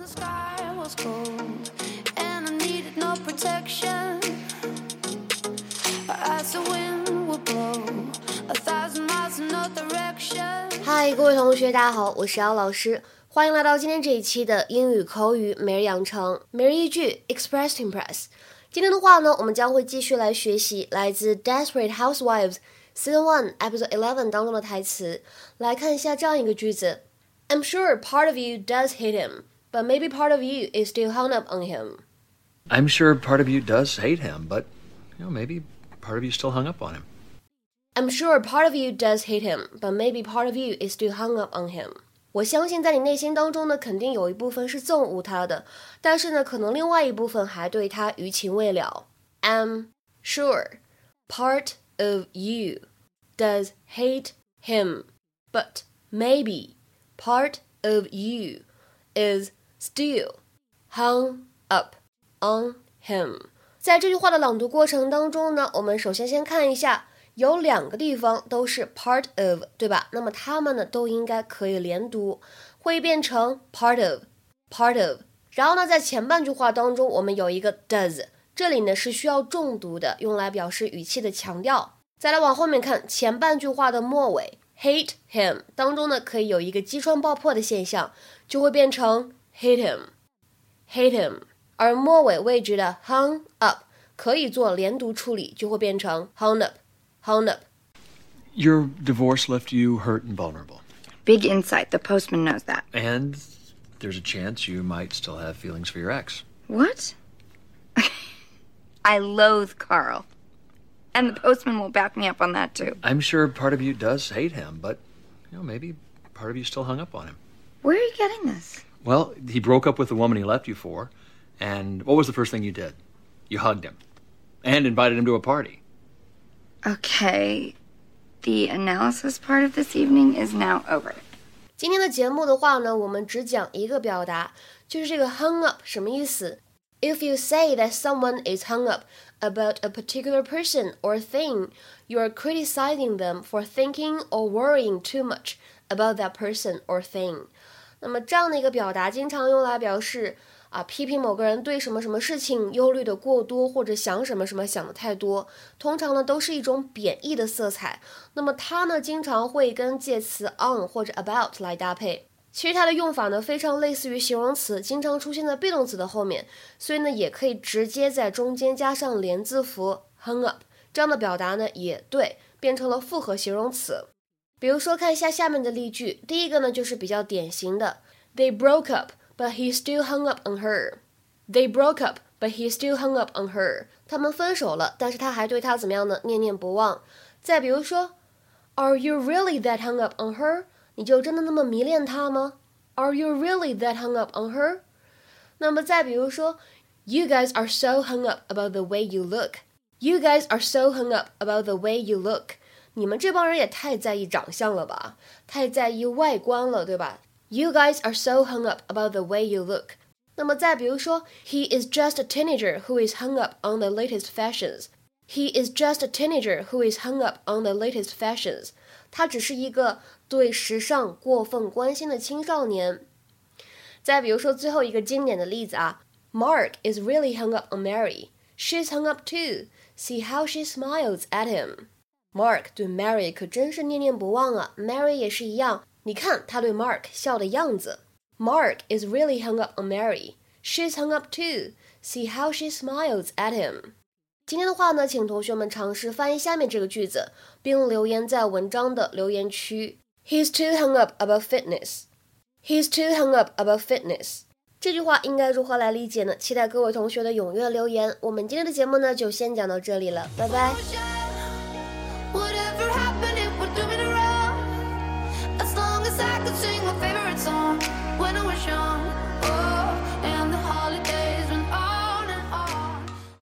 the sky was cold and I needed no protection. As the wind would blow a thousand miles in no direction. 嗨，各位同学，大家好，我是姚老师，欢迎来到今天这一期的英语口语每日养成每日一句 Express to Impress。今天的话呢，我们将会继续来学习来自《Desperate Housewives》Season One Episode Eleven 当中的台词。来看一下这样一个句子：I'm sure part of you does hate him, but maybe part of you is still hung up on him. I'm sure part of you does hate him, but you know maybe part of you still hung up on him. I'm sure part of you does hate him, but maybe part of you is still hung up on him. 我相信在你内心当中呢，肯定有一部分是憎恶他的，但是呢，可能另外一部分还对他余情未了。I'm sure part of you does hate him, but maybe part of you is still hung up on him. 在这句话的朗读过程当中呢，我们首先先看一下，有两个地方都是 part of，对吧？那么它们呢都应该可以连读，会变成 part of，part of。然后呢，在前半句话当中，我们有一个 does，这里呢是需要重读的，用来表示语气的强调。再来往后面看，前半句话的末尾 hate him 当中呢，可以有一个击穿爆破的现象，就会变成 hate him，hate him。而末尾位置的 hung up 可以做连读处理，就会变成 hung up，hung up。 Your divorce left you hurt and vulnerable. Big insight. The postman knows that. And there's a chance you might still have feelings for your ex. What? I loathe Carl. And the postman will back me up on that too. I'm sure part of you does hate him, but you know maybe part of you still hung up on him. Where are you getting this? Well, he broke up with the woman he left you for, and what was the first thing you did? You hugged him and invited him to a party. Okay. The analysis part of this evening is now over. 今天的节目的话呢，我们只讲一个表达，就是这个 hung up 什么意思？If you say that someone is hung up about a particular person or thing, you are criticizing them for thinking or worrying too much about that person or thing. 那么这样的一个表达，经常用来表示啊，批评某个人对什么什么事情忧虑的过多，或者想什么什么想的太多，通常呢都是一种贬义的色彩。那么它呢，经常会跟介词 on 或者 about 来搭配。其实它的用法呢，非常类似于形容词，经常出现在 be 动词的后面，所以呢，也可以直接在中间加上连字符 hung up，这样的表达呢也对，变成了复合形容词。比如说，看一下下面的例句，第一个呢就是比较典型的，They broke up。But he still hung up on her. They broke up, but he still hung up on her. 他们分手了，但是他还对她怎么样呢？念念不忘。再比如说，Are you really that hung up on her? 你就真的那么迷恋她吗？Are you really that hung up on her? 那么再比如说，You guys are so hung up about the way you look. You guys are so hung up about the way you look. 你们这帮人也太在意长相了吧？太在意外观了，对吧？You guys are so hung up about the way you look. 那么再比如说，He is just a teenager who is hung up on the latest fashions. He is just a teenager who is hung up on the latest fashions. 他只是一个对时尚过分关心的青少年。再比如说最后一个经典的例子啊，Mark is really hung up on Mary. She's hung up too. See how she smiles at him. Mark 对 Mary 可真是念念不忘啊，Mary 也是一样。你看他对 Mark 笑的样子。Mark is really hung up on Mary. She's hung up too. See how she smiles at him. 今天的话呢，请同学们尝试翻译下面这个句子，并留言在文章的留言区。He's too hung up about fitness. He's too hung up about fitness. 这句话应该如何来理解呢？期待各位同学的踊跃留言。我们今天的节目呢，就先讲到这里了，拜拜。I could sing my favorite song when I was young.